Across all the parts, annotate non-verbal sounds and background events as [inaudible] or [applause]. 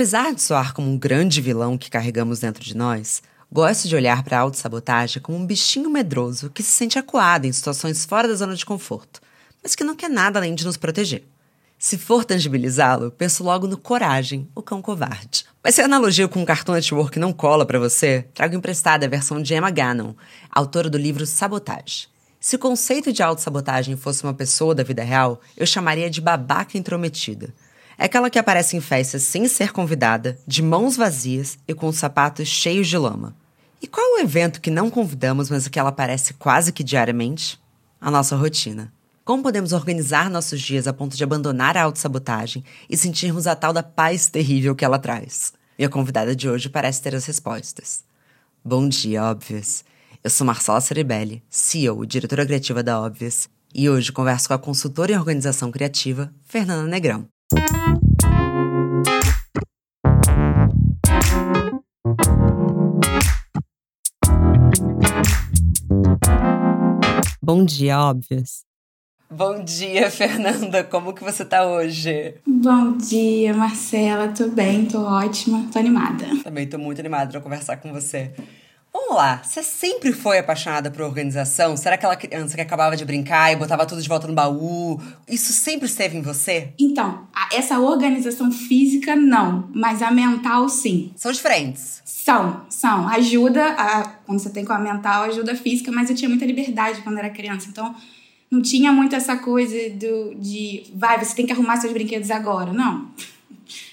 Apesar de soar como um grande vilão que carregamos dentro de nós, gosto de olhar para a autossabotagem como um bichinho medroso que se sente acuado em situações fora da zona de conforto, mas que não quer nada além de nos proteger. Se for tangibilizá-lo, penso logo no Coragem, o cão covarde. Mas se a analogia com o Cartoon Network não cola para você, trago emprestada a versão de Emma Gannon, autora do livro Sabotagem. Se o conceito de autossabotagem fosse uma pessoa da vida real, eu chamaria de babaca intrometida. É aquela que aparece em festas sem ser convidada, de mãos vazias e com os sapatos cheios de lama. E qual é o evento que não convidamos, mas que ela aparece quase que diariamente? A nossa rotina. Como podemos organizar nossos dias a ponto de abandonar a autossabotagem e sentirmos a tal da paz terrível que ela traz? Minha convidada de hoje parece ter as respostas. Bom dia, Óbvias. Eu sou Marcela Ceribelli, CEO e diretora criativa da Óbvias, e hoje converso com a consultora em organização criativa, Fernanda Negrão. Bom dia, Óbvias. Bom dia, Fernanda. Como que você tá hoje? Bom dia, Marcela. Tô bem, tô ótima, tô animada. Também tô muito animada para conversar com você. Vamos lá, você sempre foi apaixonada por organização? Será aquela criança que acabava de brincar e botava tudo de volta no baú? Isso sempre esteve em você? Então, essa organização física não, mas a mental sim. São diferentes? São, são. Ajuda, a, quando você tem com a mental, ajuda a física, mas eu tinha muita liberdade quando era criança, então não tinha muito essa coisa do, de, vai, você tem que arrumar seus brinquedos agora. Não.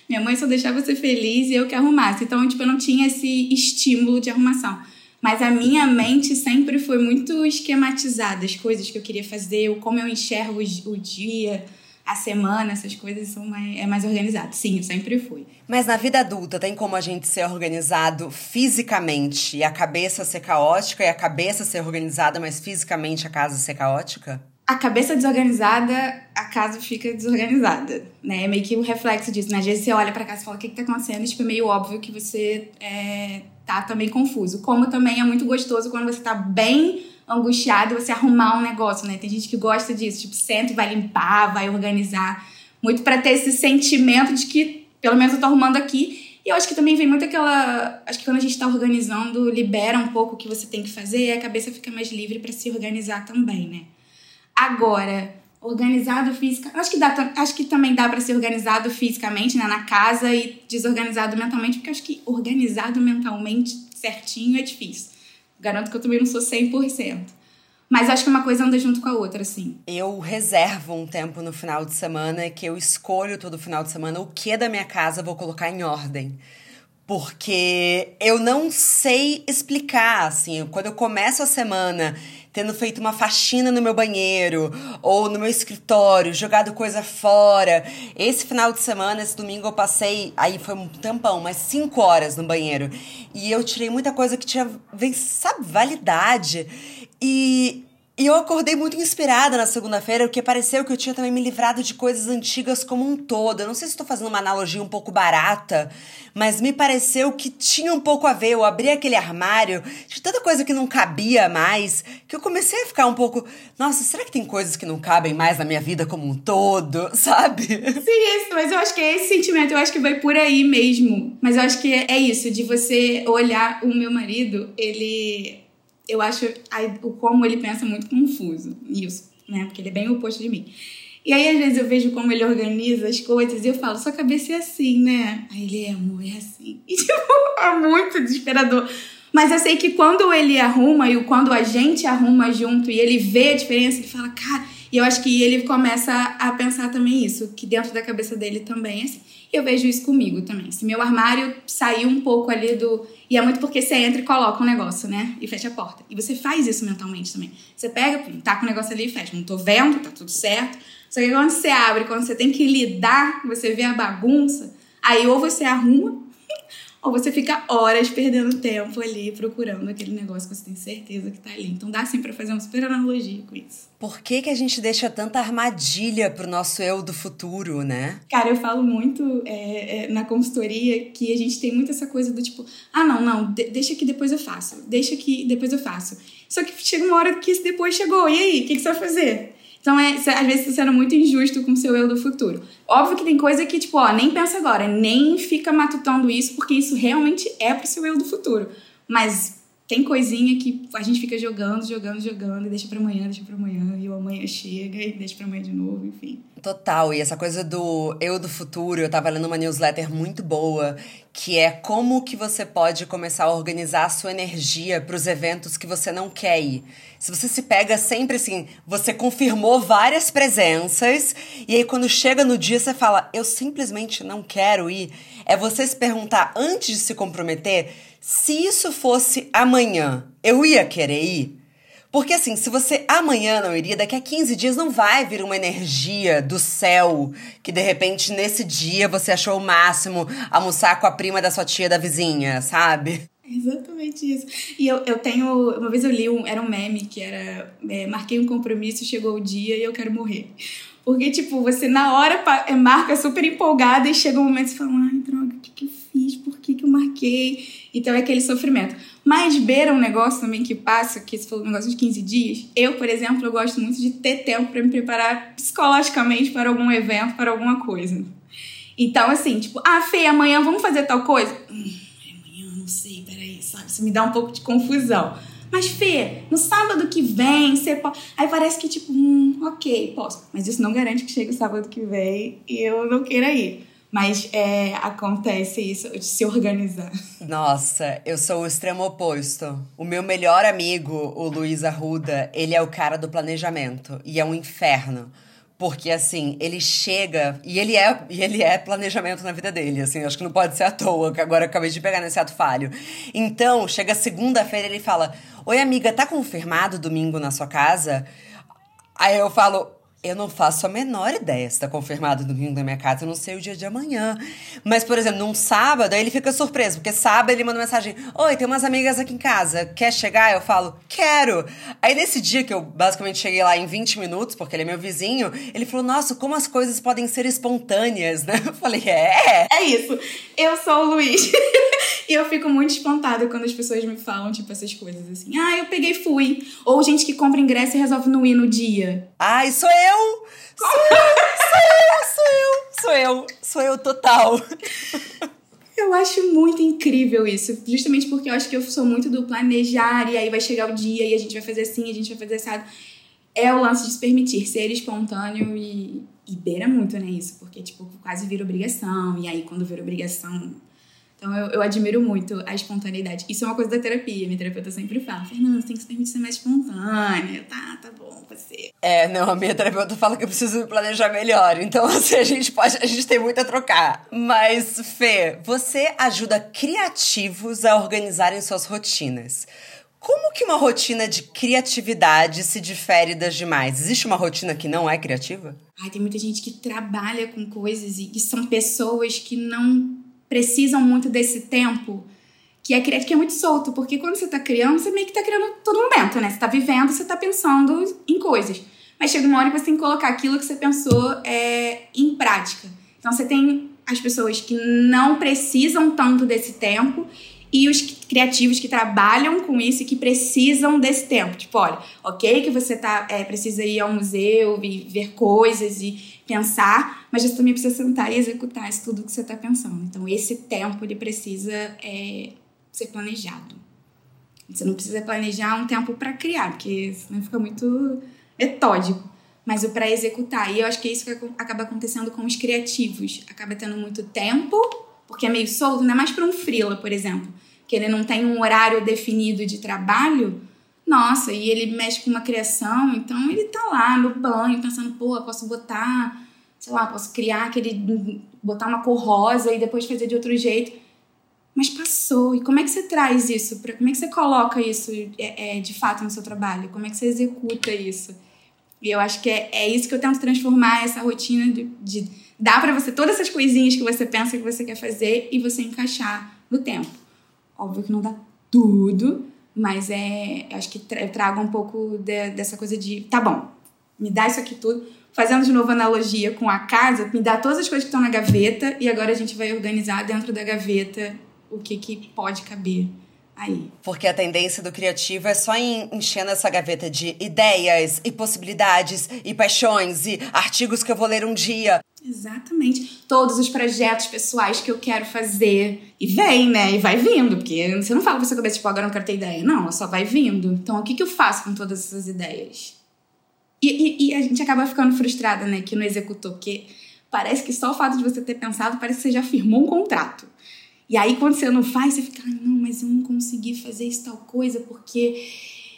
Minha mãe só deixava você feliz e eu que arrumasse. Então, tipo, eu não tinha esse estímulo de arrumação. Mas a minha mente sempre foi muito esquematizada, as coisas que eu queria fazer, como eu enxergo o dia, a semana, essas coisas são mais, é mais organizado. Sim, eu sempre fui. Mas na vida adulta tem como a gente ser organizado fisicamente e a cabeça ser caótica e a cabeça ser organizada, mas fisicamente a casa ser caótica? A cabeça desorganizada, a casa fica desorganizada, né? É meio que um reflexo disso, né? Às vezes você olha para casa e fala, o que, que tá acontecendo? E, tipo, é meio óbvio que você é, tá também confuso. Como também é muito gostoso quando você tá bem angustiado você arrumar um negócio, né? Tem gente que gosta disso, tipo, senta e vai limpar, vai organizar. Muito para ter esse sentimento de que, pelo menos eu tô arrumando aqui. E eu acho que também vem muito aquela. Acho que quando a gente tá organizando, libera um pouco o que você tem que fazer e a cabeça fica mais livre para se organizar também, né? Agora, organizado física. Acho que, dá, acho que também dá para ser organizado fisicamente, né? Na casa e desorganizado mentalmente, porque acho que organizado mentalmente certinho é difícil. Garanto que eu também não sou 100%. Mas acho que uma coisa anda junto com a outra, assim. Eu reservo um tempo no final de semana que eu escolho todo final de semana o que da minha casa vou colocar em ordem. Porque eu não sei explicar, assim, quando eu começo a semana tendo feito uma faxina no meu banheiro ou no meu escritório, jogado coisa fora. Esse final de semana, esse domingo, eu passei, aí foi um tampão, mas cinco horas no banheiro. E eu tirei muita coisa que tinha, sabe, validade. E e eu acordei muito inspirada na segunda-feira, porque pareceu que eu tinha também me livrado de coisas antigas como um todo. Eu não sei se estou fazendo uma analogia um pouco barata, mas me pareceu que tinha um pouco a ver. Eu abri aquele armário de tanta coisa que não cabia mais, que eu comecei a ficar um pouco. Nossa, será que tem coisas que não cabem mais na minha vida como um todo, [laughs] sabe? Sim, isso, mas eu acho que é esse sentimento, eu acho que vai por aí mesmo. Mas eu acho que é isso, de você olhar o meu marido, ele eu acho o como ele pensa muito confuso nisso, né? Porque ele é bem o oposto de mim. E aí, às vezes, eu vejo como ele organiza as coisas e eu falo, sua cabeça é assim, né? Aí ele é, amor, é assim. [laughs] E, tipo, é muito desesperador. Mas eu sei que quando ele arruma e quando a gente arruma junto e ele vê a diferença, ele fala, cara. E eu acho que ele começa a pensar também isso, que dentro da cabeça dele também é assim. E eu vejo isso comigo também. Se meu armário saiu um pouco ali do e é muito porque você entra e coloca um negócio, né? E fecha a porta. E você faz isso mentalmente também. Você pega, tá com o negócio ali e fecha. Não tô vendo, tá tudo certo. Só que quando você abre, quando você tem que lidar, você vê a bagunça, aí ou você arruma, ou você fica horas perdendo tempo ali procurando aquele negócio que você tem certeza que tá ali. Então dá sim para fazer uma super analogia com isso. Por que, que a gente deixa tanta armadilha pro nosso eu do futuro, né? Cara, eu falo muito é, é, na consultoria que a gente tem muito essa coisa do tipo, ah, não, não, de deixa que depois eu faço, deixa que depois eu faço. Só que chega uma hora que esse depois chegou, e aí, o que, que você vai fazer? Então, é, às vezes, tá sendo muito injusto com o seu eu do futuro. Óbvio que tem coisa que, tipo, ó, nem pensa agora, nem fica matutando isso, porque isso realmente é pro seu eu do futuro. Mas tem coisinha que a gente fica jogando, jogando, jogando, e deixa pra amanhã, deixa pra amanhã, e o amanhã chega e deixa pra amanhã de novo, enfim. Total, e essa coisa do eu do futuro, eu tava lendo uma newsletter muito boa, que é como que você pode começar a organizar a sua energia para os eventos que você não quer ir. Se você se pega sempre assim, você confirmou várias presenças, e aí quando chega no dia você fala, eu simplesmente não quero ir, é você se perguntar antes de se comprometer se isso fosse amanhã, eu ia querer ir? Porque assim, se você amanhã não iria, daqui a 15 dias não vai vir uma energia do céu que de repente nesse dia você achou o máximo almoçar com a prima da sua tia da vizinha, sabe? Exatamente isso. E eu, eu tenho. Uma vez eu li um. Era um meme que era. É, marquei um compromisso, chegou o dia e eu quero morrer. Porque, tipo, você na hora é, marca super empolgada e chega um momento e fala, ai, droga, o que, que eu fiz? Por que, que eu marquei? Então é aquele sofrimento. Mas beira um negócio também que passa, que você falou um negócio de 15 dias. Eu, por exemplo, eu gosto muito de ter tempo para me preparar psicologicamente para algum evento, para alguma coisa. Então, assim, tipo, ah, Fê, amanhã vamos fazer tal coisa? Hum, amanhã, não sei, peraí, sabe? Isso me dá um pouco de confusão. Mas, Fê, no sábado que vem, você pode. Aí parece que, tipo, hum, ok, posso. Mas isso não garante que chegue o sábado que vem e eu não queira ir. Mas é, acontece isso de se organizar. Nossa, eu sou o extremo oposto. O meu melhor amigo, o Luiz Arruda, ele é o cara do planejamento. E é um inferno. Porque, assim, ele chega. E ele é, e ele é planejamento na vida dele, assim. Acho que não pode ser à toa, que agora eu acabei de pegar nesse ato falho. Então, chega segunda-feira ele fala: Oi, amiga, tá confirmado domingo na sua casa? Aí eu falo: eu não faço a menor ideia se tá confirmado domingo na minha casa, eu não sei o dia de amanhã. Mas, por exemplo, num sábado, aí ele fica surpreso, porque sábado ele manda mensagem: Oi, tem umas amigas aqui em casa, quer chegar? Eu falo: Quero. Aí nesse dia que eu basicamente cheguei lá em 20 minutos, porque ele é meu vizinho, ele falou: Nossa, como as coisas podem ser espontâneas, né? Eu falei: É. É isso. Eu sou o Luiz. [laughs] e eu fico muito espantada quando as pessoas me falam, tipo, essas coisas assim: Ah, eu peguei e fui. Ou gente que compra ingresso e resolve não ir no dia. Ai, sou eu eu! Sou eu, sou eu, sou eu, sou eu total. Eu acho muito incrível isso, justamente porque eu acho que eu sou muito do planejar e aí vai chegar o dia e a gente vai fazer assim, a gente vai fazer assado. É o lance de se permitir ser espontâneo e, e beira muito, né, isso, porque, tipo, quase vira obrigação, e aí quando vira obrigação então eu, eu admiro muito a espontaneidade. Isso é uma coisa da terapia. Minha terapeuta sempre fala: Fernanda, você tem que se permitir ser mais espontânea. Tá, tá bom, você. É, não, a minha terapeuta fala que eu preciso me planejar melhor. Então, [laughs] assim, a gente pode. A gente tem muito a trocar. Mas, Fê, você ajuda criativos a organizarem suas rotinas. Como que uma rotina de criatividade se difere das demais? Existe uma rotina que não é criativa? Ai, tem muita gente que trabalha com coisas e que são pessoas que não precisam muito desse tempo que é criativo, que é muito solto, porque quando você tá criando, você meio que tá criando todo momento, né? Você tá vivendo, você tá pensando em coisas. Mas chega uma hora que você tem que colocar aquilo que você pensou é, em prática. Então você tem as pessoas que não precisam tanto desse tempo e os criativos que trabalham com isso e que precisam desse tempo. Tipo, olha, ok que você tá, é, precisa ir ao museu e ver coisas e pensar, mas você também precisa sentar e executar isso tudo que você está pensando. Então, esse tempo ele precisa é, ser planejado. Você não precisa planejar um tempo para criar, porque senão fica muito metódico. Mas o para executar. E eu acho que é isso que acaba acontecendo com os criativos. Acaba tendo muito tempo, porque é meio solto, ainda mais para um freela, por exemplo, que ele não tem um horário definido de trabalho nossa, e ele mexe com uma criação, então ele tá lá no banho pensando, pô, posso botar, sei lá, posso criar aquele. botar uma cor rosa e depois fazer de outro jeito. Mas passou. E como é que você traz isso? Como é que você coloca isso é, é, de fato no seu trabalho? Como é que você executa isso? E eu acho que é, é isso que eu tento transformar essa rotina de, de dar para você todas essas coisinhas que você pensa que você quer fazer e você encaixar no tempo. Óbvio que não dá tudo, mas é, acho que eu trago um pouco de, dessa coisa de, tá bom, me dá isso aqui tudo. Fazendo de novo analogia com a casa, me dá todas as coisas que estão na gaveta e agora a gente vai organizar dentro da gaveta o que, que pode caber aí. Porque a tendência do criativo é só enchendo essa gaveta de ideias e possibilidades e paixões e artigos que eu vou ler um dia. Exatamente. Todos os projetos pessoais que eu quero fazer. E vem, né? E vai vindo. Porque você não fala pra sua cabeça, tipo, agora eu não quero ter ideia. Não, só vai vindo. Então, o que, que eu faço com todas essas ideias? E, e, e a gente acaba ficando frustrada, né? Que não executou. Porque parece que só o fato de você ter pensado, parece que você já firmou um contrato. E aí, quando você não faz, você fica, ah, não, mas eu não consegui fazer isso tal coisa porque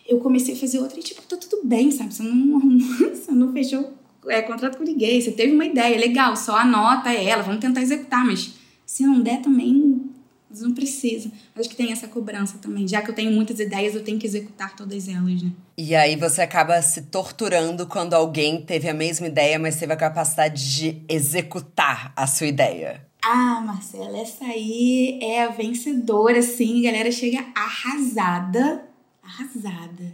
eu comecei a fazer outra. E, tipo, tá tudo bem, sabe? Você não, [laughs] você não fechou é, contrato com ninguém. Você teve uma ideia, legal, só anota ela, vamos tentar executar. Mas se não der também, não precisa. Acho que tem essa cobrança também. Já que eu tenho muitas ideias, eu tenho que executar todas elas, né? E aí você acaba se torturando quando alguém teve a mesma ideia, mas teve a capacidade de executar a sua ideia. Ah, Marcela, essa aí é a vencedora, sim. A galera chega arrasada. Arrasada.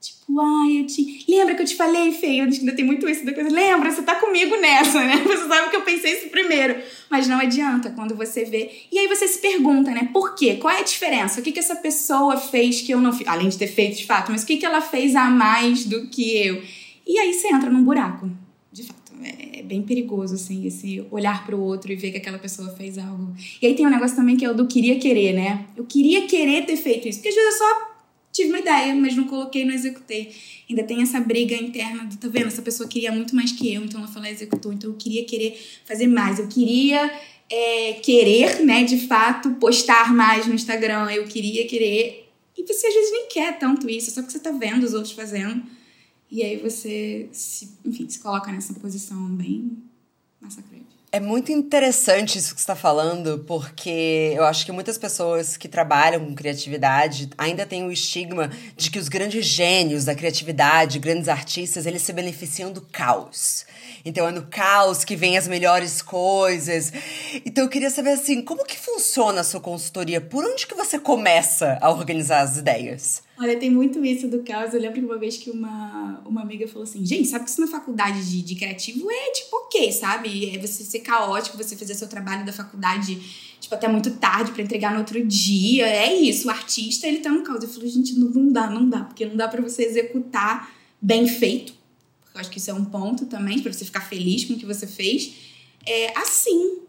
Tipo, ai, eu te. Lembra que eu te falei, feio? Ainda tem muito isso da coisa. Lembra, você tá comigo nessa, né? Você sabe que eu pensei isso primeiro. Mas não adianta quando você vê. E aí você se pergunta, né? Por quê? Qual é a diferença? O que, que essa pessoa fez que eu não fiz? Além de ter feito de fato, mas o que, que ela fez a mais do que eu? E aí você entra num buraco, de fato. É, é bem perigoso, assim, esse olhar para o outro e ver que aquela pessoa fez algo. E aí tem um negócio também que é o do queria querer, né? Eu queria querer ter feito isso. Porque às vezes eu só tive uma ideia, mas não coloquei, não executei. Ainda tem essa briga interna do, tá vendo? Essa pessoa queria muito mais que eu, então ela falou, executou. Então eu queria querer fazer mais. Eu queria é, querer, né, de fato, postar mais no Instagram. Eu queria querer. E você às vezes nem quer tanto isso, só que você tá vendo os outros fazendo. E aí você, se, enfim, se coloca nessa posição bem massacrante. É muito interessante isso que está falando, porque eu acho que muitas pessoas que trabalham com criatividade ainda têm o estigma de que os grandes gênios da criatividade, grandes artistas, eles se beneficiam do caos. Então é no caos que vem as melhores coisas. Então eu queria saber assim, como que funciona a sua consultoria? Por onde que você começa a organizar as ideias? Olha, tem muito isso do caos. Eu lembro uma vez que uma, uma amiga falou assim: gente, sabe que isso na faculdade de, de criativo é tipo ok, sabe? É você ser caótico, você fazer seu trabalho da faculdade, tipo, até muito tarde para entregar no outro dia. É isso. O artista, ele tá no caos. Eu falei, gente, não, não dá, não dá, porque não dá para você executar bem feito. Porque eu acho que isso é um ponto também, para você ficar feliz com o que você fez. É assim.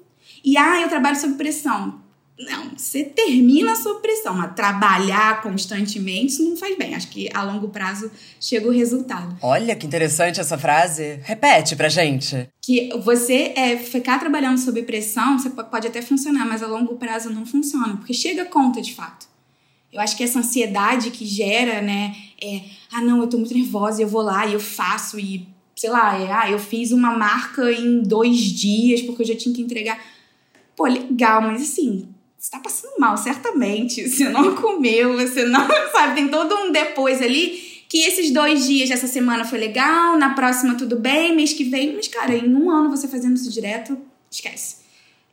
E ah, eu trabalho sob pressão não, você termina a sua pressão, mas trabalhar constantemente isso não faz bem. Acho que a longo prazo chega o resultado. Olha que interessante essa frase. Repete pra gente. Que você é, ficar trabalhando sob pressão, você pode até funcionar, mas a longo prazo não funciona, porque chega a conta de fato. Eu acho que essa ansiedade que gera, né, é, ah, não, eu tô muito nervosa e eu vou lá e eu faço e, sei lá, é, ah, eu fiz uma marca em dois dias porque eu já tinha que entregar. Pô, legal, mas assim, você tá passando mal, certamente. Você não [laughs] comeu, você não. [laughs] Sabe, tem todo um depois ali. Que esses dois dias dessa semana foi legal, na próxima tudo bem, mês que vem. Mas, cara, em um ano você fazendo isso direto, esquece.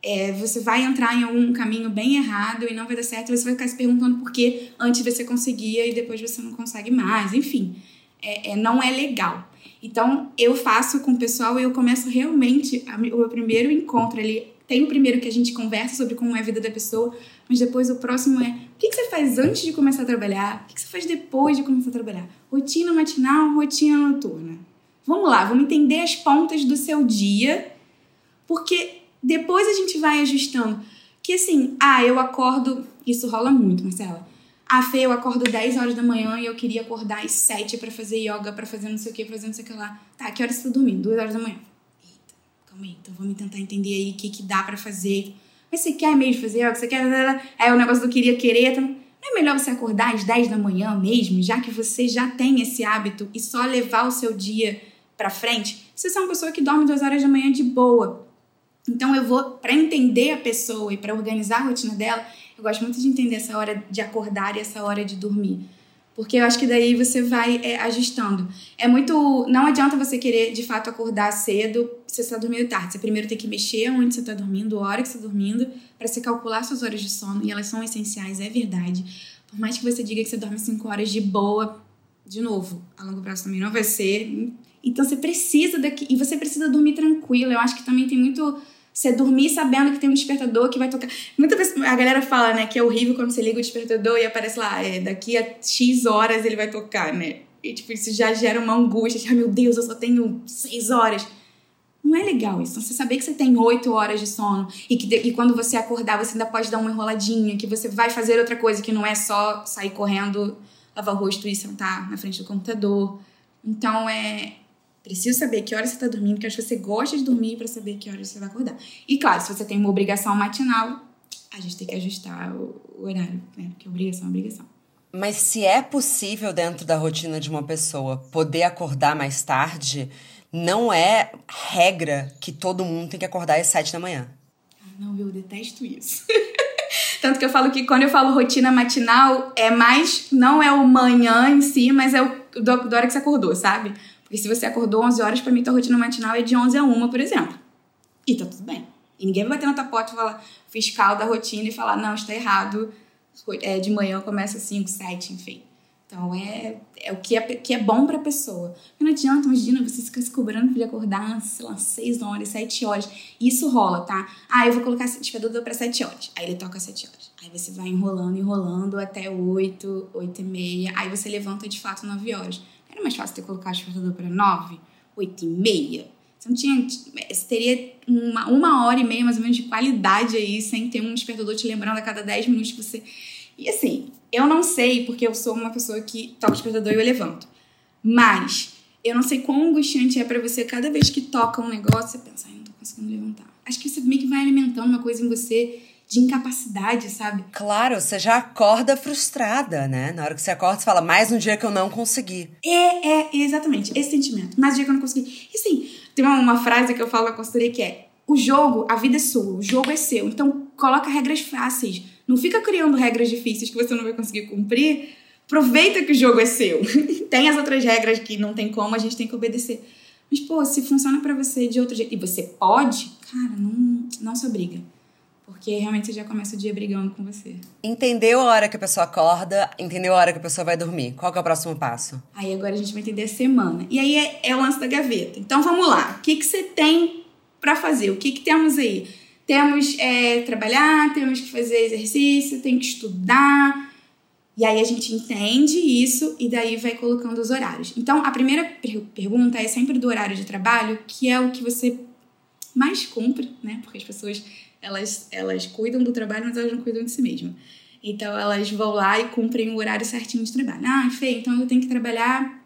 É, você vai entrar em algum caminho bem errado e não vai dar certo. Você vai ficar se perguntando por que antes você conseguia e depois você não consegue mais. Enfim, é, é não é legal. Então, eu faço com o pessoal e eu começo realmente a, o meu primeiro encontro ali tem o primeiro que a gente conversa sobre como é a vida da pessoa, mas depois o próximo é o que, você faz antes de começar a trabalhar, o que, você faz depois de começar a trabalhar. Rotina matinal, rotina noturna. Vamos lá, vamos entender as pontas do seu dia, porque depois a gente vai ajustando. Que assim, ah, eu acordo. Isso rola muito, Marcela. Ah, Fê, eu acordo 10 horas da manhã e eu queria acordar às 7 para fazer yoga, para fazer não sei o que, fazer não sei o que lá. Tá, que horas você tá dormindo? 2 horas da manhã aí, então vamos tentar entender aí o que, que dá para fazer. Mas você quer mesmo fazer que você quer? É o negócio do queria querer. Então, não é melhor você acordar às 10 da manhã mesmo, já que você já tem esse hábito e só levar o seu dia para frente? Você é uma pessoa que dorme duas horas da manhã de boa, então eu vou, para entender a pessoa e para organizar a rotina dela, eu gosto muito de entender essa hora de acordar e essa hora de dormir. Porque eu acho que daí você vai é, ajustando. É muito. Não adianta você querer, de fato, acordar cedo se você está dormindo tarde. Você primeiro tem que mexer onde você está dormindo, a hora que você está dormindo, para você calcular suas horas de sono. E elas são essenciais, é verdade. Por mais que você diga que você dorme 5 horas de boa, de novo, a longo prazo também não vai ser. Então você precisa daqui. E você precisa dormir tranquilo. Eu acho que também tem muito Você dormir sabendo que tem um despertador que vai tocar. Muita vez a galera fala, né, que é horrível quando você liga o despertador e aparece lá, é, daqui a X horas ele vai tocar, né? E tipo, isso já gera uma angústia, tipo, ah, meu Deus, eu só tenho 6 horas. Não é legal isso. Você saber que você tem 8 horas de sono e que e quando você acordar você ainda pode dar uma enroladinha, que você vai fazer outra coisa, que não é só sair correndo, lavar o rosto e sentar na frente do computador. Então é, Preciso saber que horas você está dormindo, que acho que você gosta de dormir para saber que horas você vai acordar. E claro, se você tem uma obrigação matinal, a gente tem que ajustar o, horário, né? Porque obrigação é obrigação. Mas se é possível dentro da rotina de uma pessoa poder acordar mais tarde, não é regra que todo mundo tem que acordar às sete da manhã. Ah, não, eu detesto isso. [laughs] Tanto que eu falo que quando eu falo rotina matinal, é mais. Não é o manhã em si, mas é o da hora que você acordou, sabe? Porque se você acordou 11 horas, para mim, tua rotina matinal é de 11 a 1, por exemplo. E tá tudo bem. E ninguém vai bater na tua porta e falar fiscal da rotina e falar, não, está errado. É, de manhã começa 5, 7, enfim. Então é, é o que é, que é bom pra pessoa. Não adianta, imagina, você ficar se cobrando de acordar, sei lá, 6 horas, 7 horas. Isso rola, tá? Ah, eu vou colocar despertador pra 7 horas. Aí ele toca 7 horas. Aí você vai enrolando, enrolando até 8, 8 e meia. Aí você levanta de fato 9 horas. Era mais fácil ter colocado despertador para 9, 8 e meia. Você não tinha. Você teria uma, uma hora e meia mais ou menos de qualidade aí, sem ter um despertador te lembrando a cada 10 minutos que você. E assim, eu não sei, porque eu sou uma pessoa que toca o despertador e eu levanto. Mas eu não sei quão angustiante é para você cada vez que toca um negócio, você pensa, ai, não tô conseguindo levantar. Acho que você meio que vai alimentando uma coisa em você de incapacidade, sabe? Claro, você já acorda frustrada, né? Na hora que você acorda, você fala, mais um dia que eu não consegui. É, é, exatamente, esse sentimento. Mais um dia que eu não consegui. E sim, tem uma, uma frase que eu falo na consultoria que é: o jogo, a vida é sua, o jogo é seu. Então, coloca regras fáceis. Não fica criando regras difíceis que você não vai conseguir cumprir. Aproveita que o jogo é seu. [laughs] tem as outras regras que não tem como, a gente tem que obedecer. Mas, pô, se funciona para você de outro jeito e você pode, cara, não, não se obriga. Porque realmente você já começa o dia brigando com você. Entendeu a hora que a pessoa acorda, entendeu a hora que a pessoa vai dormir. Qual é o próximo passo? Aí agora a gente vai entender a semana. E aí é, é o lance da gaveta. Então vamos lá. O que, que você tem para fazer? O que, que temos aí? Temos é, trabalhar, temos que fazer exercício, tem que estudar. E aí a gente entende isso e daí vai colocando os horários. Então a primeira per pergunta é sempre do horário de trabalho, que é o que você mais cumpre, né? Porque as pessoas elas, elas cuidam do trabalho, mas elas não cuidam de si mesmas. Então elas vão lá e cumprem o horário certinho de trabalho. Ah, Fê, então eu tenho que trabalhar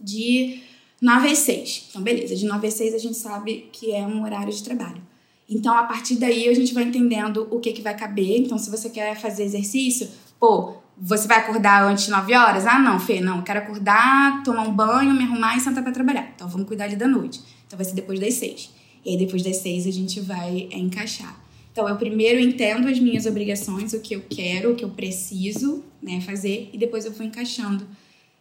de 9 às 6. Então, beleza, de 9 às 6 a gente sabe que é um horário de trabalho. Então, a partir daí, a gente vai entendendo o que, que vai caber. Então, se você quer fazer exercício, pô, você vai acordar antes de 9 horas? Ah, não, Fê, não. Eu quero acordar, tomar um banho, me arrumar e sentar para trabalhar. Então, vamos cuidar ali da noite. Então, vai ser depois das 6. E aí, depois das seis, a gente vai é, encaixar. Então, eu primeiro entendo as minhas obrigações, o que eu quero, o que eu preciso né, fazer, e depois eu vou encaixando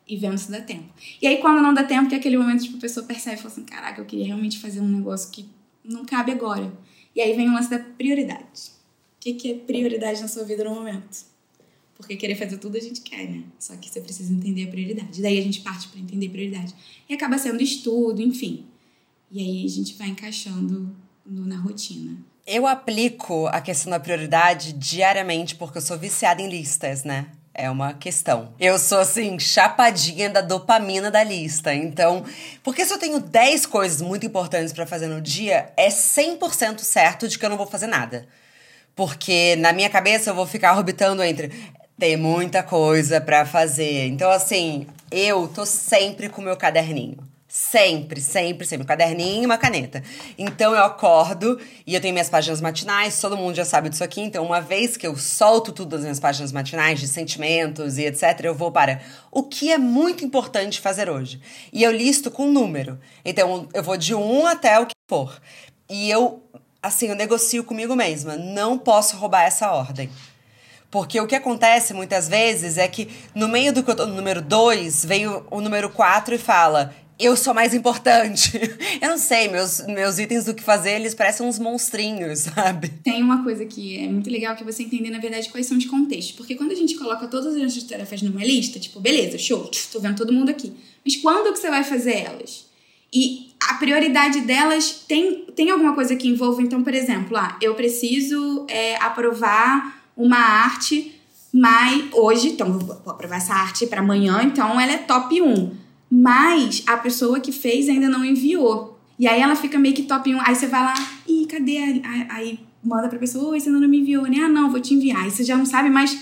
e vendo se dá tempo. E aí, quando não dá tempo, que é aquele momento tipo, a pessoa percebe e fala assim: caraca, eu queria realmente fazer um negócio que não cabe agora. E aí vem o lance da prioridade. O que, que é prioridade na sua vida no momento? Porque querer fazer tudo a gente quer, né? Só que você precisa entender a prioridade. Daí a gente parte para entender a prioridade. E acaba sendo estudo, enfim. E aí a gente vai encaixando no, na rotina. Eu aplico a questão da prioridade diariamente porque eu sou viciada em listas, né? É uma questão. Eu sou, assim, chapadinha da dopamina da lista. Então, porque se eu tenho 10 coisas muito importantes para fazer no dia, é 100% certo de que eu não vou fazer nada. Porque na minha cabeça eu vou ficar orbitando entre tem muita coisa para fazer. Então, assim, eu tô sempre com o meu caderninho. Sempre, sempre, sempre. Um caderninho e uma caneta. Então eu acordo e eu tenho minhas páginas matinais, todo mundo já sabe disso aqui. Então, uma vez que eu solto tudo das minhas páginas matinais, de sentimentos e etc., eu vou para o que é muito importante fazer hoje. E eu listo com número. Então, eu vou de um até o que for. E eu, assim, eu negocio comigo mesma. Não posso roubar essa ordem. Porque o que acontece muitas vezes é que no meio do que eu tô no número 2, veio o número 4 e fala: eu sou mais importante. [laughs] Eu não sei, meus, meus itens do que fazer, eles parecem uns monstrinhos, [laughs] sabe? Tem uma coisa que é muito legal que você entender, na verdade, quais são de contexto. Porque quando a gente coloca todas as nossas tarefas numa lista, tipo, beleza, show, tô vendo todo mundo aqui. Mas quando que você vai fazer elas? E a prioridade delas tem, tem alguma coisa que envolva. Então, por exemplo, ah, eu preciso é, aprovar uma arte mas hoje, então vou aprovar essa arte para amanhã, então ela é top 1. Mas a pessoa que fez ainda não enviou. E aí ela fica meio que top 1. Aí você vai lá, ih, cadê? Aí manda pra pessoa, oi, você ainda não me enviou, né? Ah, não, vou te enviar. Aí você já não sabe mais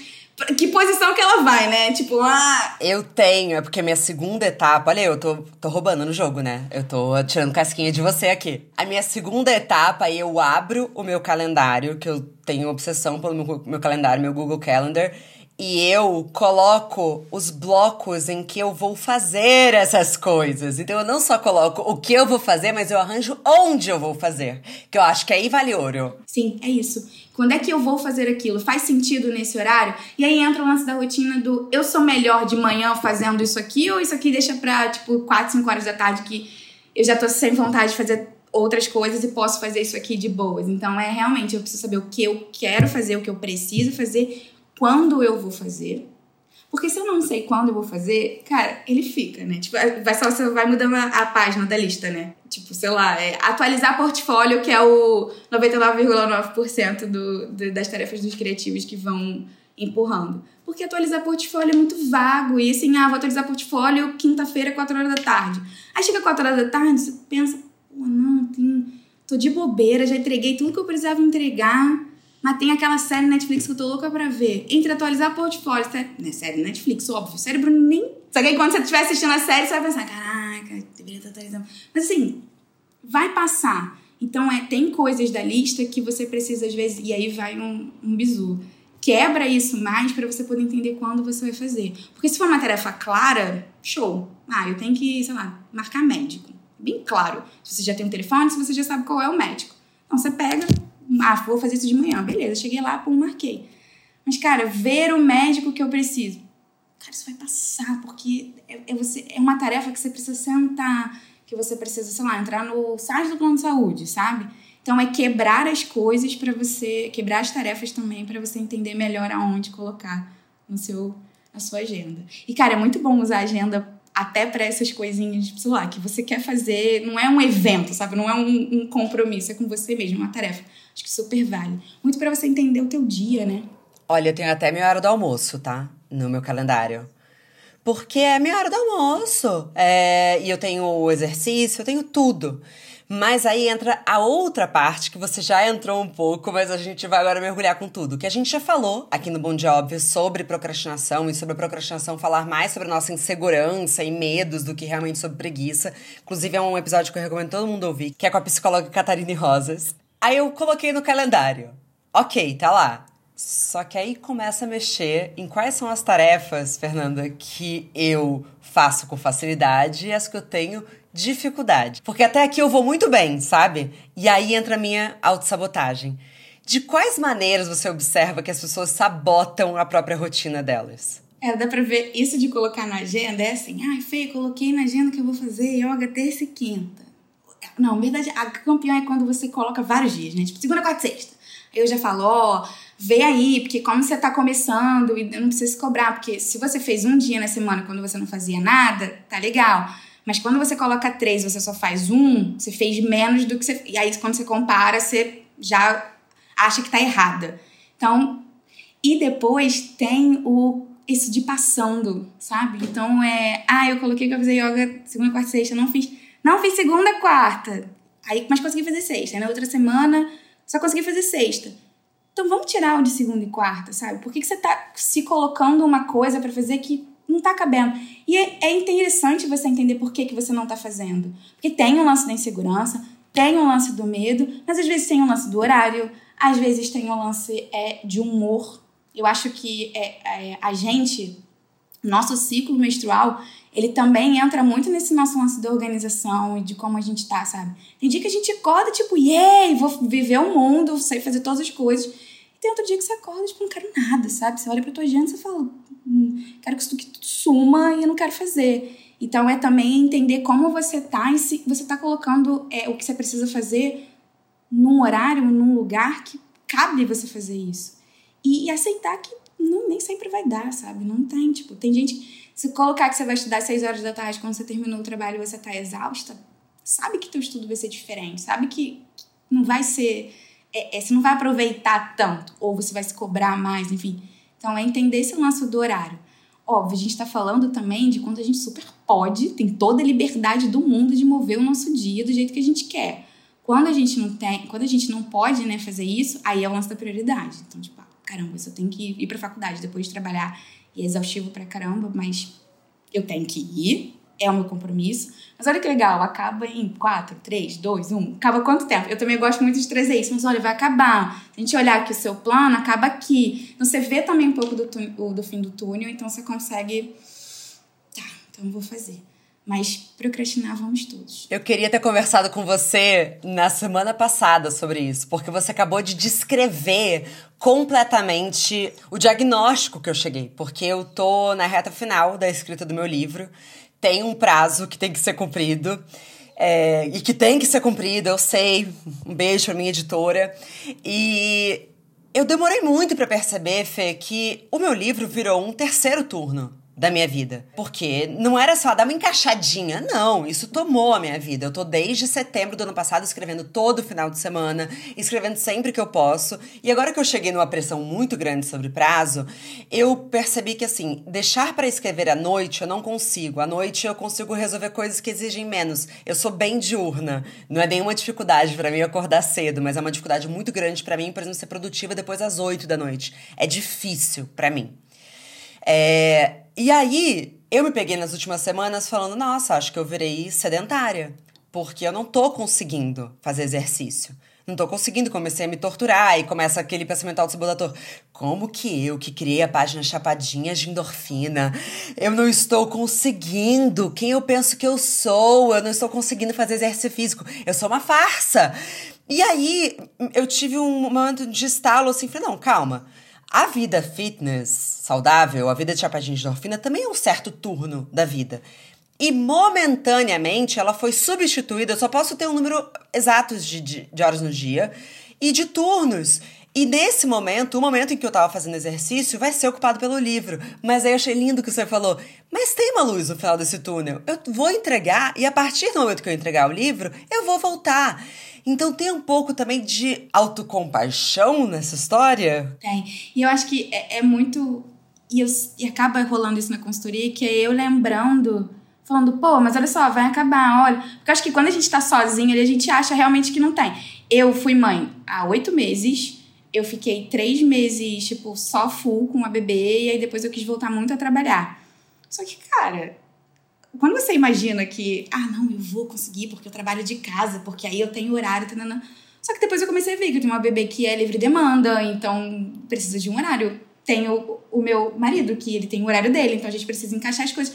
que posição que ela vai, né? Tipo, ah. Eu tenho, é porque minha segunda etapa. Olha, eu tô, tô roubando no jogo, né? Eu tô tirando casquinha de você aqui. A minha segunda etapa, eu abro o meu calendário, que eu tenho obsessão pelo meu, meu calendário, meu Google Calendar e eu coloco os blocos em que eu vou fazer essas coisas. Então eu não só coloco o que eu vou fazer, mas eu arranjo onde eu vou fazer. Que eu acho que aí vale ouro. Sim, é isso. Quando é que eu vou fazer aquilo? Faz sentido nesse horário? E aí entra o lance da rotina do eu sou melhor de manhã fazendo isso aqui, ou isso aqui deixa pra, tipo, 4, 5 horas da tarde que eu já tô sem vontade de fazer outras coisas e posso fazer isso aqui de boas. Então é realmente eu preciso saber o que eu quero fazer, o que eu preciso fazer quando eu vou fazer. Porque se eu não sei quando eu vou fazer, cara, ele fica, né? Tipo, vai só você vai mudando a, a página da lista, né? Tipo, sei lá, é atualizar portfólio, que é o 99,9% do, do, das tarefas dos criativos que vão empurrando. Porque atualizar portfólio é muito vago. E assim, ah, vou atualizar portfólio quinta-feira, 4 horas da tarde. Aí chega 4 horas da tarde, você pensa, pô, não, tem, tô de bobeira, já entreguei tudo que eu precisava entregar mas tem aquela série Netflix que eu tô louca pra ver. Entre atualizar portfólio, série, né, série Netflix, óbvio, o cérebro nem. Só que aí quando você estiver assistindo a série, você vai pensar, caraca, deveria estar atualizando. Mas assim, vai passar. Então, é, tem coisas da lista que você precisa, às vezes, e aí vai um, um bizu. Quebra isso mais para você poder entender quando você vai fazer. Porque se for uma tarefa clara, show. Ah, eu tenho que, sei lá, marcar médico. Bem claro. Se você já tem um telefone, se você já sabe qual é o médico. Então, você pega, ah, vou fazer isso de manhã. Beleza, cheguei lá, pum, marquei. Mas, cara, ver o médico que eu preciso. Cara, isso vai passar, porque é, é, você, é uma tarefa que você precisa sentar, que você precisa, sei lá, entrar no site do plano de saúde, sabe? Então é quebrar as coisas para você, quebrar as tarefas também para você entender melhor aonde colocar no seu a sua agenda. E cara, é muito bom usar a agenda até para essas coisinhas, sei lá, que você quer fazer, não é um evento, sabe? Não é um, um compromisso, é com você mesmo, uma tarefa. Acho que super vale. Muito para você entender o teu dia, né? Olha, eu tenho até minha hora do almoço, tá? No meu calendário. Porque é minha hora do almoço. É, e eu tenho o exercício, eu tenho tudo. Mas aí entra a outra parte que você já entrou um pouco, mas a gente vai agora mergulhar com tudo. Que a gente já falou aqui no Bom Dia Óbvio sobre procrastinação e sobre a procrastinação falar mais sobre nossa insegurança e medos do que realmente sobre preguiça. Inclusive é um episódio que eu recomendo todo mundo ouvir, que é com a psicóloga Catarine Rosas. Aí eu coloquei no calendário. Ok, tá lá. Só que aí começa a mexer em quais são as tarefas, Fernanda, que eu faço com facilidade e as que eu tenho dificuldade. Porque até aqui eu vou muito bem, sabe? E aí entra a minha autossabotagem. De quais maneiras você observa que as pessoas sabotam a própria rotina delas? É, dá pra ver isso de colocar na agenda, é assim, ai, Fê, coloquei na agenda que eu vou fazer yoga terça e quinta. Não, verdade, a campeã é quando você coloca vários dias, né? Tipo, segunda, quarta sexta. Aí eu já falo, ó, vê aí, porque como você tá começando, e não precisa se cobrar, porque se você fez um dia na semana quando você não fazia nada, tá legal. Mas quando você coloca três, você só faz um, você fez menos do que você. E aí, quando você compara, você já acha que tá errada. Então, e depois tem o isso de passando, sabe? Então é, ah, eu coloquei que eu fazer yoga segunda, quarta, sexta, não fiz não fiz segunda, quarta. Aí, mas consegui fazer sexta. Aí, na outra semana, só consegui fazer sexta. Então vamos tirar o de segunda e quarta, sabe? Por que, que você tá se colocando uma coisa para fazer que não tá cabendo? E é, é, interessante você entender por que, que você não tá fazendo. Porque tem um lance da insegurança, tem um lance do medo, mas às vezes tem um lance do horário, às vezes tem um lance é, de humor. Eu acho que é, é a gente, nosso ciclo menstrual, ele também entra muito nesse nosso lance da organização e de como a gente tá, sabe? Tem dia que a gente acorda, tipo, yay, vou viver o mundo, sei fazer todas as coisas. E tem outro dia que você acorda, tipo, não quero nada, sabe? Você olha pra tua agenda e você fala, hum, quero que isso tudo suma e eu não quero fazer. Então é também entender como você tá e se você tá colocando é, o que você precisa fazer num horário, num lugar que cabe você fazer isso. E, e aceitar que não, nem sempre vai dar, sabe? Não tem, tipo, tem gente se colocar que você vai estudar às 6 horas da tarde, quando você terminou o trabalho você tá exausta, sabe que teu estudo vai ser diferente, sabe que não vai ser. É, é, você não vai aproveitar tanto, ou você vai se cobrar mais, enfim. Então, é entender esse lance do horário. Óbvio, a gente está falando também de quando a gente super pode, tem toda a liberdade do mundo de mover o nosso dia do jeito que a gente quer. Quando a gente não tem, quando a gente não pode, né, fazer isso, aí é o lance da prioridade. Então, tipo, caramba, eu tenho que ir para faculdade depois de trabalhar e é exaustivo pra caramba, mas eu tenho que ir, é o meu compromisso. Mas olha que legal, acaba em 4, 3, 2, 1. Acaba quanto tempo? Eu também gosto muito de trazer isso, mas olha, vai acabar. Se a gente olhar aqui o seu plano, acaba aqui. Então você vê também um pouco do, do fim do túnel, então você consegue. Tá, então eu vou fazer. Mas procrastinar vamos todos. Eu queria ter conversado com você na semana passada sobre isso, porque você acabou de descrever completamente o diagnóstico que eu cheguei, porque eu tô na reta final da escrita do meu livro tem um prazo que tem que ser cumprido. É, e que tem que ser cumprido, eu sei. Um beijo pra minha editora. E eu demorei muito para perceber, Fê, que o meu livro virou um terceiro turno da minha vida. Porque não era só dar uma encaixadinha, não. Isso tomou a minha vida. Eu tô desde setembro do ano passado escrevendo todo final de semana, escrevendo sempre que eu posso. E agora que eu cheguei numa pressão muito grande sobre prazo, eu percebi que assim, deixar para escrever à noite eu não consigo. À noite eu consigo resolver coisas que exigem menos. Eu sou bem diurna. Não é nenhuma dificuldade para mim acordar cedo, mas é uma dificuldade muito grande para mim, por exemplo, ser produtiva depois das oito da noite. É difícil para mim. É, e aí, eu me peguei nas últimas semanas falando: nossa, acho que eu virei sedentária, porque eu não tô conseguindo fazer exercício. Não tô conseguindo, comecei a me torturar e começa aquele pensamento auto-sabotador. Como que eu, que criei a página Chapadinhas de Endorfina, eu não estou conseguindo quem eu penso que eu sou, eu não estou conseguindo fazer exercício físico, eu sou uma farsa. E aí, eu tive um momento de estalo assim, falei, não, calma. A vida fitness saudável, a vida de chapadinha de endorfina, também é um certo turno da vida. E momentaneamente ela foi substituída, eu só posso ter um número exato de, de, de horas no dia e de turnos. E nesse momento, o momento em que eu tava fazendo exercício, vai ser ocupado pelo livro. Mas aí eu achei lindo que você falou. Mas tem uma luz no final desse túnel. Eu vou entregar, e a partir do momento que eu entregar o livro, eu vou voltar. Então tem um pouco também de autocompaixão nessa história? Tem. E eu acho que é, é muito. E, eu, e acaba rolando isso na consultoria, que é eu lembrando falando, pô, mas olha só, vai acabar, olha. Porque acho que quando a gente tá sozinho a gente acha realmente que não tem. Eu fui mãe há oito meses, eu fiquei três meses, tipo, só full com a bebê, e aí depois eu quis voltar muito a trabalhar. Só que, cara, quando você imagina que, ah, não, eu vou conseguir porque eu trabalho de casa, porque aí eu tenho horário, tanana. só que depois eu comecei a ver que eu tenho uma bebê que é livre demanda, então precisa de um horário. Tenho o meu marido, que ele tem o horário dele, então a gente precisa encaixar as coisas.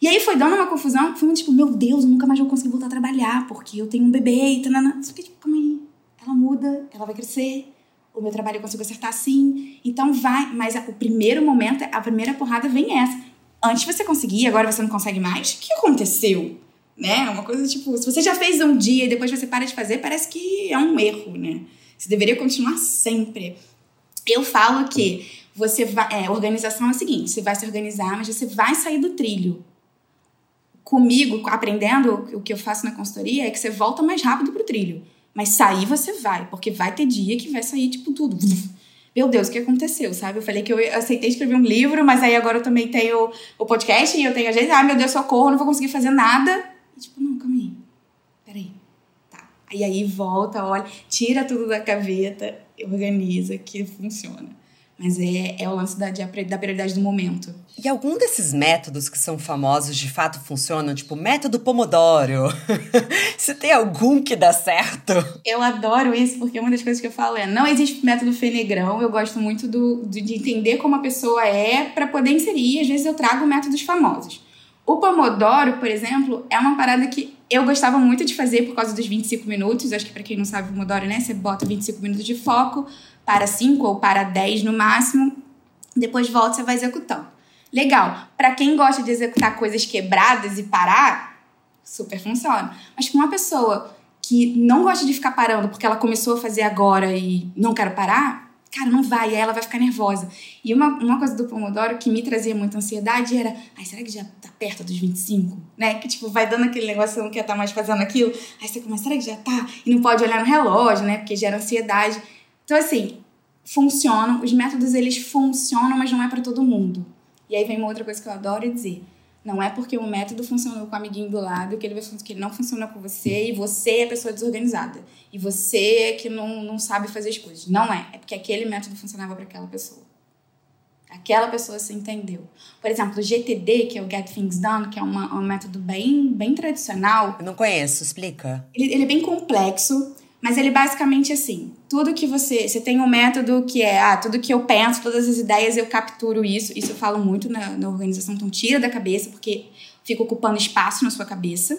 E aí foi dando uma confusão, foi tipo, meu Deus, eu nunca mais vou conseguir voltar a trabalhar, porque eu tenho um bebê e tanana. Só que, tipo, calma aí, ela muda, ela vai crescer, o meu trabalho eu consigo acertar assim, então vai. Mas o primeiro momento, a primeira porrada vem essa antes você conseguia, agora você não consegue mais? O que aconteceu? Né? Uma coisa tipo, se você já fez um dia e depois você para de fazer, parece que é um erro, né? Você deveria continuar sempre. Eu falo que você vai. É, organização é o seguinte: você vai se organizar, mas você vai sair do trilho. Comigo, aprendendo o que eu faço na consultoria, é que você volta mais rápido pro trilho. Mas sair você vai, porque vai ter dia que vai sair, tipo, tudo meu Deus, o que aconteceu, sabe? Eu falei que eu aceitei escrever um livro, mas aí agora eu também tenho o podcast e eu tenho a gente, ah, meu Deus, socorro, não vou conseguir fazer nada. E, tipo, não, calma aí. Peraí. Tá. E aí volta, olha, tira tudo da gaveta, organiza, que funciona. Mas é, é o lance da, da prioridade do momento. E algum desses métodos que são famosos de fato funcionam? Tipo, método Pomodoro. [laughs] Se tem algum que dá certo? Eu adoro isso, porque uma das coisas que eu falo é: não existe método fenegrão. Eu gosto muito do, de entender como a pessoa é para poder inserir. Às vezes eu trago métodos famosos. O Pomodoro, por exemplo, é uma parada que eu gostava muito de fazer por causa dos 25 minutos. Acho que para quem não sabe, o Pomodoro, né? Você bota 25 minutos de foco para 5 ou para 10 no máximo, depois volta você vai executando. Legal. Para quem gosta de executar coisas quebradas e parar, super funciona. Mas com uma pessoa que não gosta de ficar parando porque ela começou a fazer agora e não quero parar, cara, não vai, aí ela vai ficar nervosa. E uma, uma coisa do Pomodoro que me trazia muita ansiedade era, ai, será que já tá perto dos 25? Né? Que tipo, vai dando aquele negócio, você não quer estar tá mais fazendo aquilo. Aí você começa, será que já tá? E não pode olhar no relógio, né? Porque gera ansiedade. Então, assim, funcionam, os métodos eles funcionam, mas não é para todo mundo. E aí vem uma outra coisa que eu adoro dizer. Não é porque o método funcionou com o amiguinho do lado que ele, vai, que ele não funciona com você e você é a pessoa desorganizada. E você é que não, não sabe fazer as coisas. Não é. É porque aquele método funcionava para aquela pessoa. Aquela pessoa se entendeu. Por exemplo, o GTD, que é o Get Things Done, que é uma, um método bem, bem tradicional. Eu não conheço, explica. Ele, ele é bem complexo. Mas ele basicamente assim, tudo que você, você tem um método que é, ah, tudo que eu penso, todas as ideias eu capturo isso. Isso eu falo muito na, na organização, então tira da cabeça porque fica ocupando espaço na sua cabeça.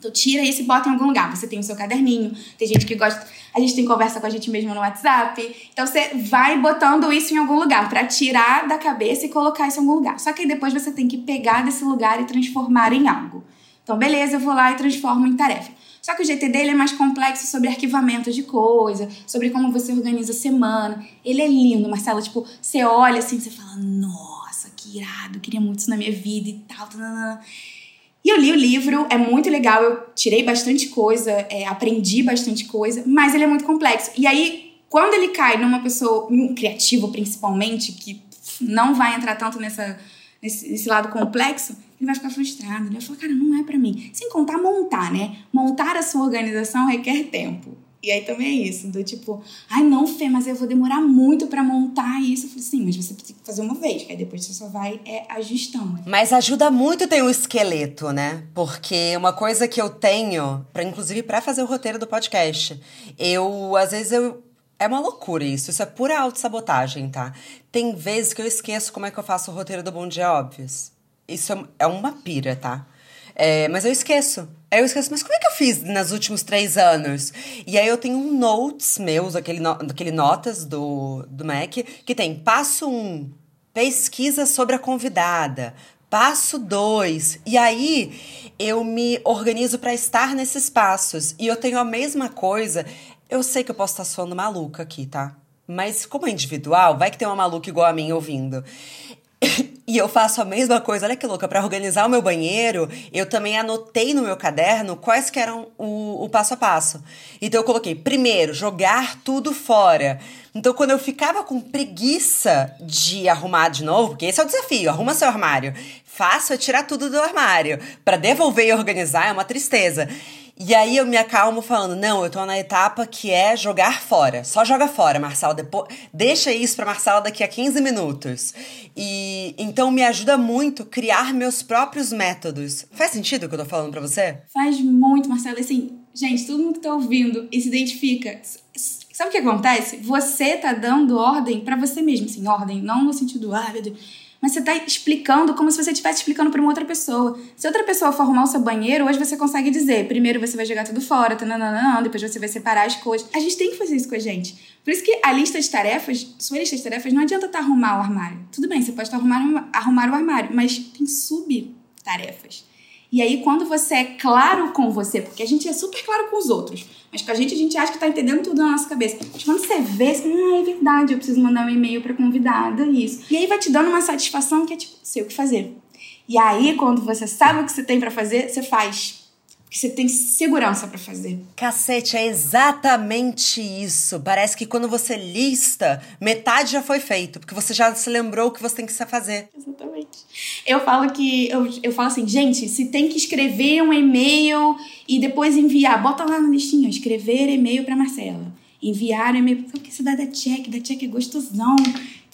Então tira isso e bota em algum lugar. Você tem o seu caderninho, tem gente que gosta, a gente tem conversa com a gente mesmo no WhatsApp. Então você vai botando isso em algum lugar para tirar da cabeça e colocar isso em algum lugar. Só que depois você tem que pegar desse lugar e transformar em algo. Então beleza, eu vou lá e transformo em tarefa. Só que o GTD ele é mais complexo sobre arquivamento de coisa, sobre como você organiza a semana. Ele é lindo, Marcela. Tipo, você olha assim, você fala, nossa, que irado, queria muito isso na minha vida e tal. E eu li o livro, é muito legal, eu tirei bastante coisa, é, aprendi bastante coisa, mas ele é muito complexo. E aí, quando ele cai numa pessoa, um criativo principalmente, que não vai entrar tanto nessa, nesse, nesse lado complexo, ele vai ficar frustrado. Ele vai falar, cara, não é para mim. Sem contar montar, né? Montar a sua organização requer tempo. E aí também é isso, do tipo, ai não, Fê, mas eu vou demorar muito para montar isso. Eu falei, sim, mas você que fazer uma vez, que aí depois você só vai é, ajustando. Mas ajuda muito ter um esqueleto, né? Porque uma coisa que eu tenho, para inclusive para fazer o roteiro do podcast, eu às vezes eu é uma loucura isso, isso é pura autossabotagem, tá? Tem vezes que eu esqueço como é que eu faço o roteiro do Bom Dia Óbvios. Isso é, é uma pira, tá? É, mas eu esqueço. Aí eu esqueço, mas como é que eu fiz nos últimos três anos? E aí eu tenho um notes meus, aquele, no, aquele notas do, do Mac, que tem passo um, pesquisa sobre a convidada. Passo dois. E aí eu me organizo para estar nesses passos. E eu tenho a mesma coisa eu sei que eu posso estar soando maluca aqui, tá? Mas como é individual, vai que tem uma maluca igual a mim ouvindo. e eu faço a mesma coisa, olha que louca, para organizar o meu banheiro, eu também anotei no meu caderno quais que eram o, o passo a passo. Então eu coloquei, primeiro, jogar tudo fora. Então quando eu ficava com preguiça de arrumar de novo, porque esse é o desafio, arruma seu armário. Faça é tirar tudo do armário. para devolver e organizar é uma tristeza. E aí eu me acalmo falando, não, eu tô na etapa que é jogar fora. Só joga fora, Marcela. Depois, deixa isso pra Marcela daqui a 15 minutos. E então me ajuda muito criar meus próprios métodos. Faz sentido o que eu tô falando pra você? Faz muito, Marcela. Assim, gente, todo mundo que tá ouvindo e se identifica. Sabe o que acontece? Você tá dando ordem para você mesmo, assim, ordem, não no sentido, ah, meu Deus mas você está explicando como se você estivesse explicando para uma outra pessoa. Se outra pessoa for arrumar o seu banheiro, hoje você consegue dizer: primeiro você vai jogar tudo fora, tananana, depois você vai separar as coisas. A gente tem que fazer isso com a gente. Por isso que a lista de tarefas, sua lista de tarefas, não adianta tá arrumar o armário. Tudo bem, você pode tá arrumar, arrumar o armário, mas tem subtarefas. E aí, quando você é claro com você, porque a gente é super claro com os outros, mas com a gente, a gente acha que tá entendendo tudo na nossa cabeça. Mas quando você vê, você ah, é verdade, eu preciso mandar um e-mail pra convidada, isso. E aí vai te dando uma satisfação que é tipo, sei o que fazer. E aí, quando você sabe o que você tem para fazer, você faz que você tem segurança para fazer. Cacete, é exatamente isso. Parece que quando você lista, metade já foi feito, porque você já se lembrou o que você tem que fazer. Exatamente. Eu falo que eu, eu falo assim, gente, se tem que escrever um e-mail e depois enviar, bota lá na listinha, escrever e-mail para Marcela. Enviar e-mail, porque você dá da check, da check é gostosão.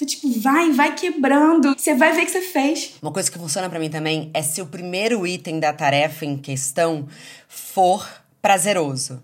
Então, tipo, vai, vai quebrando. Você vai ver que você fez. Uma coisa que funciona para mim também é se o primeiro item da tarefa em questão for prazeroso.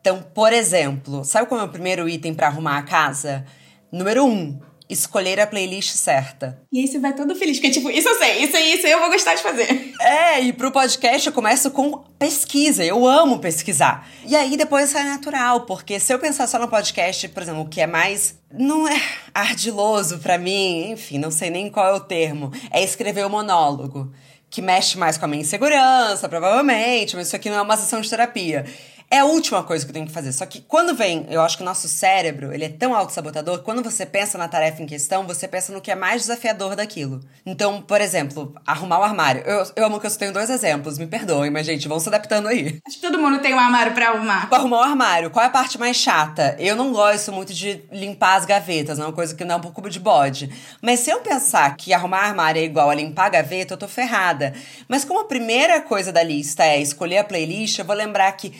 Então, por exemplo, sabe qual é o primeiro item para arrumar a casa? Número um, escolher a playlist certa. E aí você vai todo feliz, porque tipo, isso eu sei, isso aí, isso aí eu vou gostar de fazer. É, e pro podcast eu começo com pesquisa, eu amo pesquisar. E aí depois sai natural, porque se eu pensar só no podcast, por exemplo, o que é mais não é ardiloso para mim, enfim, não sei nem qual é o termo, é escrever o um monólogo, que mexe mais com a minha insegurança, provavelmente, mas isso aqui não é uma sessão de terapia é a última coisa que eu tenho que fazer. Só que quando vem, eu acho que o nosso cérebro, ele é tão autossabotador, quando você pensa na tarefa em questão, você pensa no que é mais desafiador daquilo. Então, por exemplo, arrumar o armário. Eu, eu amo que eu só tenho dois exemplos, me perdoem, mas, gente, vão se adaptando aí. Acho que todo mundo tem um armário pra arrumar. Pra arrumar o armário, qual é a parte mais chata? Eu não gosto muito de limpar as gavetas, não é uma coisa que não é um pouco de bode. Mas se eu pensar que arrumar armário é igual a limpar a gaveta, eu tô ferrada. Mas como a primeira coisa da lista é escolher a playlist, eu vou lembrar que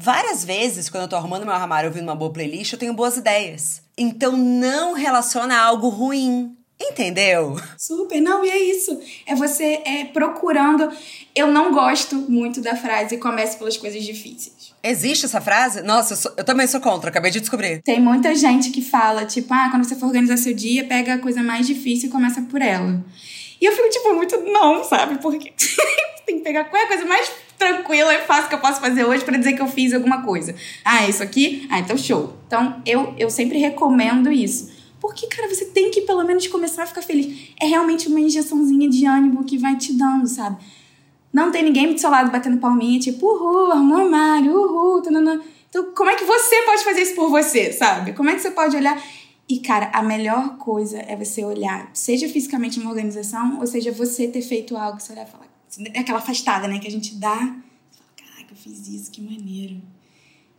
Várias vezes, quando eu tô arrumando meu armário ouvindo uma boa playlist, eu tenho boas ideias. Então não relaciona a algo ruim. Entendeu? Super, não, e é isso. É você é, procurando. Eu não gosto muito da frase comece pelas coisas difíceis. Existe essa frase? Nossa, eu, sou, eu, também sou contra, acabei de descobrir. Tem muita gente que fala, tipo, ah, quando você for organizar seu dia, pega a coisa mais difícil e começa por ela. E eu fico, tipo, muito não, sabe? Porque [laughs] tem que pegar qual é a coisa mais tranquila e fácil que eu posso fazer hoje para dizer que eu fiz alguma coisa. Ah, isso aqui? Ah, então show. Então, eu, eu sempre recomendo isso. Porque, cara, você tem que pelo menos começar a ficar feliz. É realmente uma injeçãozinha de ânimo que vai te dando, sabe? Não tem ninguém do seu lado batendo palminha, tipo, uhul, arrumou armário, uhul, tanana. Então, como é que você pode fazer isso por você, sabe? Como é que você pode olhar? E, cara, a melhor coisa é você olhar, seja fisicamente uma organização, ou seja, você ter feito algo, você olhar e falar, aquela afastada, né? Que a gente dá. Fala, Caraca, eu fiz isso, que maneiro.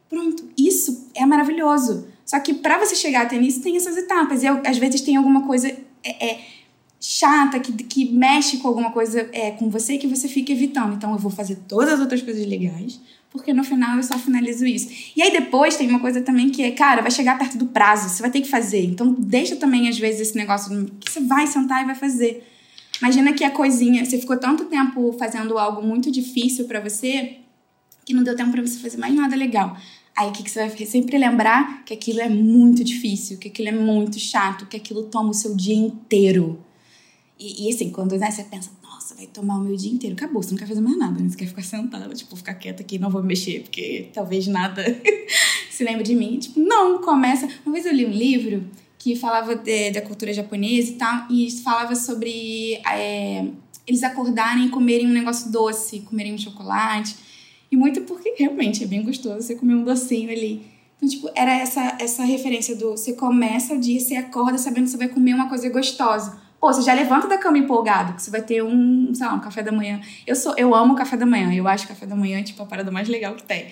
Pronto, isso é maravilhoso. Só que para você chegar até nisso, tem essas etapas. E às vezes tem alguma coisa é, é, chata, que, que mexe com alguma coisa é, com você que você fica evitando. Então eu vou fazer todas as outras coisas legais, porque no final eu só finalizo isso. E aí depois tem uma coisa também que é, cara, vai chegar perto do prazo, você vai ter que fazer. Então deixa também, às vezes, esse negócio que você vai sentar e vai fazer. Imagina que a coisinha, você ficou tanto tempo fazendo algo muito difícil para você que não deu tempo para você fazer mais nada legal. Aí o que, que você vai sempre lembrar? Que aquilo é muito difícil, que aquilo é muito chato, que aquilo toma o seu dia inteiro. E, e assim, quando né, você pensa, nossa, vai tomar o meu dia inteiro, acabou, você não quer fazer mais nada, né? Você quer ficar sentada, tipo, ficar quieta aqui, não vou mexer, porque talvez nada [laughs] se lembre de mim. Tipo, não, começa. Uma vez eu li um livro que falava de, da cultura japonesa e tal, e falava sobre é, eles acordarem e comerem um negócio doce, comerem um chocolate. E muito porque realmente é bem gostoso você comer um docinho ali. Então, tipo, era essa, essa referência do você começa o dia, você acorda sabendo que você vai comer uma coisa gostosa. Pô, você já levanta da cama empolgado, que você vai ter um, sei lá, um café da manhã. Eu sou, eu amo café da manhã. Eu acho café da manhã, tipo, a parada mais legal que tem.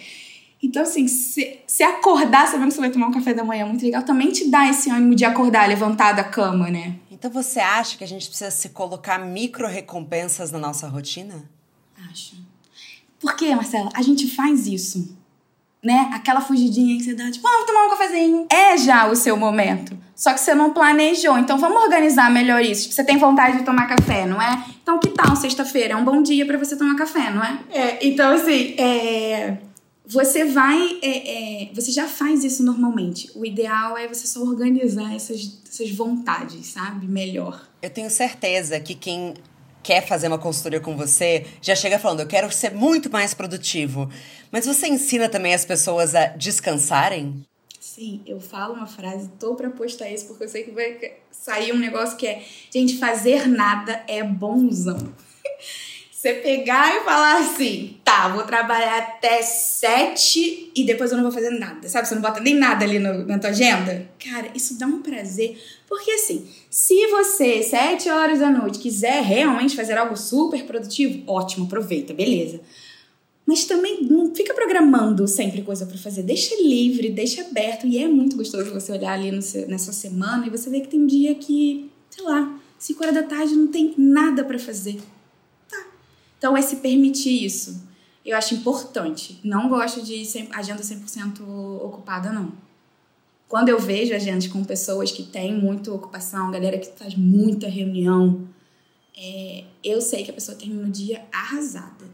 Então, assim, se, se acordar sabendo que você vai tomar um café da manhã muito legal, também te dá esse ânimo de acordar, levantar da cama, né? Então você acha que a gente precisa se colocar micro recompensas na nossa rotina? Acho. Por quê, Marcela? A gente faz isso. Né? Aquela fugidinha que você dá, tipo, ah, vou tomar um cafezinho. É já o seu momento. Só que você não planejou. Então vamos organizar melhor isso. Tipo, você tem vontade de tomar café, não é? Então que tal sexta-feira? É um bom dia para você tomar café, não é? É, então assim, é você vai. É, é, você já faz isso normalmente. O ideal é você só organizar essas, essas vontades, sabe? Melhor. Eu tenho certeza que quem quer fazer uma consultoria com você já chega falando: eu quero ser muito mais produtivo. Mas você ensina também as pessoas a descansarem? Sim, eu falo uma frase, tô pra postar isso, porque eu sei que vai sair um negócio que é: gente, fazer nada é bonzão. [laughs] Você pegar e falar assim, tá, vou trabalhar até sete e depois eu não vou fazer nada, sabe? Você não bota nem nada ali no, na tua agenda. Cara, isso dá um prazer. Porque assim, se você, sete horas da noite, quiser realmente fazer algo super produtivo, ótimo, aproveita, beleza. Mas também não fica programando sempre coisa para fazer. Deixa livre, deixa aberto. E é muito gostoso você olhar ali seu, nessa semana e você ver que tem um dia que, sei lá, 5 horas da tarde não tem nada para fazer então, é se permitir isso. Eu acho importante. Não gosto de agenda 100% ocupada, não. Quando eu vejo agendas com pessoas que têm muita ocupação, galera que faz muita reunião, é, eu sei que a pessoa termina o dia arrasada.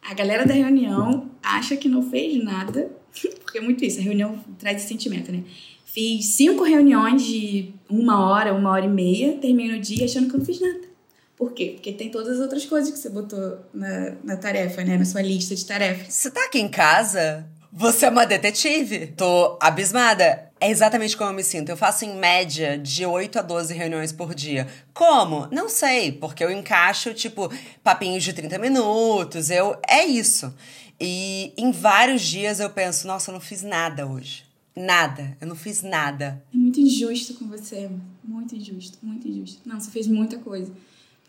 A galera da reunião acha que não fez nada, [laughs] porque é muito isso, a reunião traz esse sentimento, né? Fiz cinco reuniões de uma hora, uma hora e meia, termino o dia achando que não fiz nada. Por quê? Porque tem todas as outras coisas que você botou na, na tarefa, né? Na sua lista de tarefas. Você tá aqui em casa? Você é uma detetive? Tô abismada. É exatamente como eu me sinto. Eu faço em média de 8 a 12 reuniões por dia. Como? Não sei, porque eu encaixo, tipo, papinhos de 30 minutos. Eu. É isso. E em vários dias eu penso, nossa, eu não fiz nada hoje. Nada, eu não fiz nada. É muito injusto com você, muito injusto, muito injusto. Não, você fez muita coisa.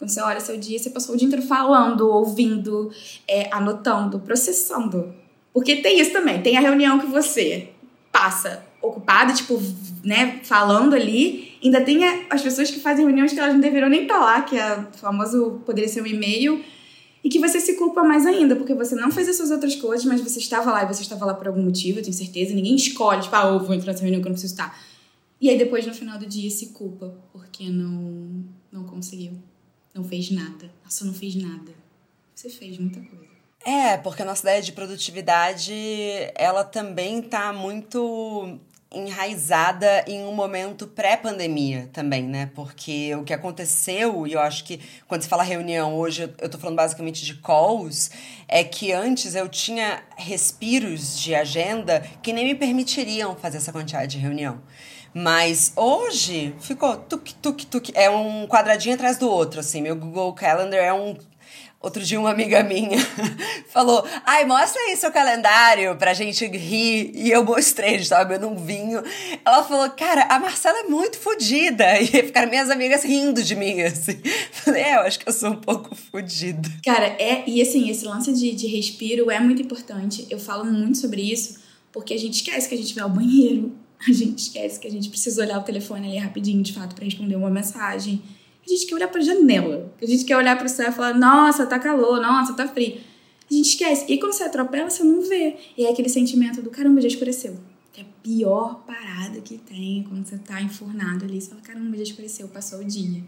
Quando você olha seu dia, você passou o dia inteiro falando, ouvindo, é, anotando, processando. Porque tem isso também, tem a reunião que você passa ocupada, tipo, né, falando ali. Ainda tem as pessoas que fazem reuniões que elas não deveriam nem estar lá, que é o famoso, poderia ser um e-mail, e que você se culpa mais ainda, porque você não fez as suas outras coisas, mas você estava lá e você estava lá por algum motivo, eu tenho certeza. Ninguém escolhe, tipo, ah, eu vou entrar nessa reunião que eu não preciso estar. E aí depois, no final do dia, se culpa, porque não, não conseguiu. Não fez nada. Nossa, não fiz nada. Você fez muita coisa. É, porque a nossa ideia de produtividade, ela também tá muito enraizada em um momento pré-pandemia também, né? Porque o que aconteceu, e eu acho que quando se fala reunião, hoje eu tô falando basicamente de calls, é que antes eu tinha respiros de agenda que nem me permitiriam fazer essa quantidade de reunião. Mas hoje ficou tuk, tuk, tuk. É um quadradinho atrás do outro, assim. Meu Google Calendar é um Outro dia uma amiga minha [laughs] falou: "Ai, mostra aí seu calendário pra gente rir". E eu mostrei, sabe, eu não vinho. Ela falou: "Cara, a Marcela é muito fodida". [laughs] E ficaram minhas amigas rindo de mim assim. [laughs] Falei: "É, eu acho que eu sou um pouco fodida". Cara, é, e assim, esse lance de, de respiro é muito importante. Eu falo muito sobre isso, porque a gente esquece que a gente vai ao banheiro, [laughs] a gente esquece que a gente precisa olhar o telefone ali rapidinho, de fato, para responder uma mensagem a gente quer olhar para a janela. A gente quer olhar para o céu e falar: nossa, tá calor, nossa, tá frio. A gente esquece. E quando você atropela, você não vê. E é aquele sentimento do caramba, já escureceu. Que é a pior parada que tem quando você tá enfurnado ali. Você fala: caramba, já escureceu, passou o dia.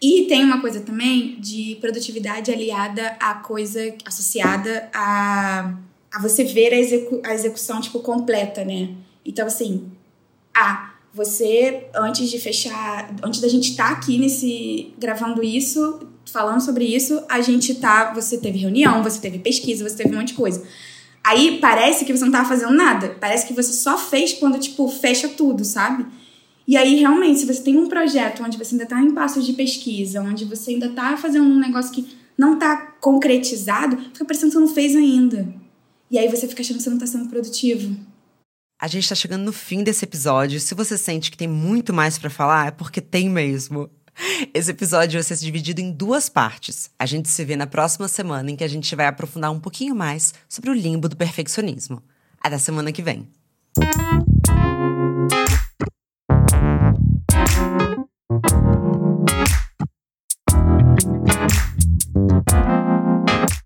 E tem uma coisa também de produtividade aliada a coisa associada a, a você ver a, execu a execução, tipo, completa, né? Então, assim, a você, antes de fechar, antes da gente estar tá aqui nesse gravando isso, falando sobre isso, a gente tá, você teve reunião, você teve pesquisa, você teve um monte de coisa. Aí parece que você não tava fazendo nada, parece que você só fez quando tipo fecha tudo, sabe? E aí realmente, se você tem um projeto onde você ainda tá em passos de pesquisa, onde você ainda tá fazendo um negócio que não tá concretizado, fica parecendo que você não fez ainda. E aí você fica achando que você não tá sendo produtivo. A gente está chegando no fim desse episódio. Se você sente que tem muito mais para falar, é porque tem mesmo. Esse episódio vai ser dividido em duas partes. A gente se vê na próxima semana em que a gente vai aprofundar um pouquinho mais sobre o limbo do perfeccionismo. Até semana que vem.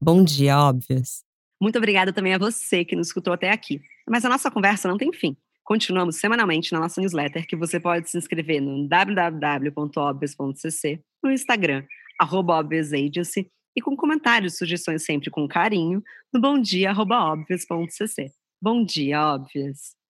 Bom dia, óbvias. Muito obrigada também a você que nos escutou até aqui. Mas a nossa conversa não tem fim. Continuamos semanalmente na nossa newsletter, que você pode se inscrever no www.obvious.cc, no Instagram, arroba e com comentários e sugestões sempre com carinho, no bomdia.obvious.cc. Bom dia, óbvias!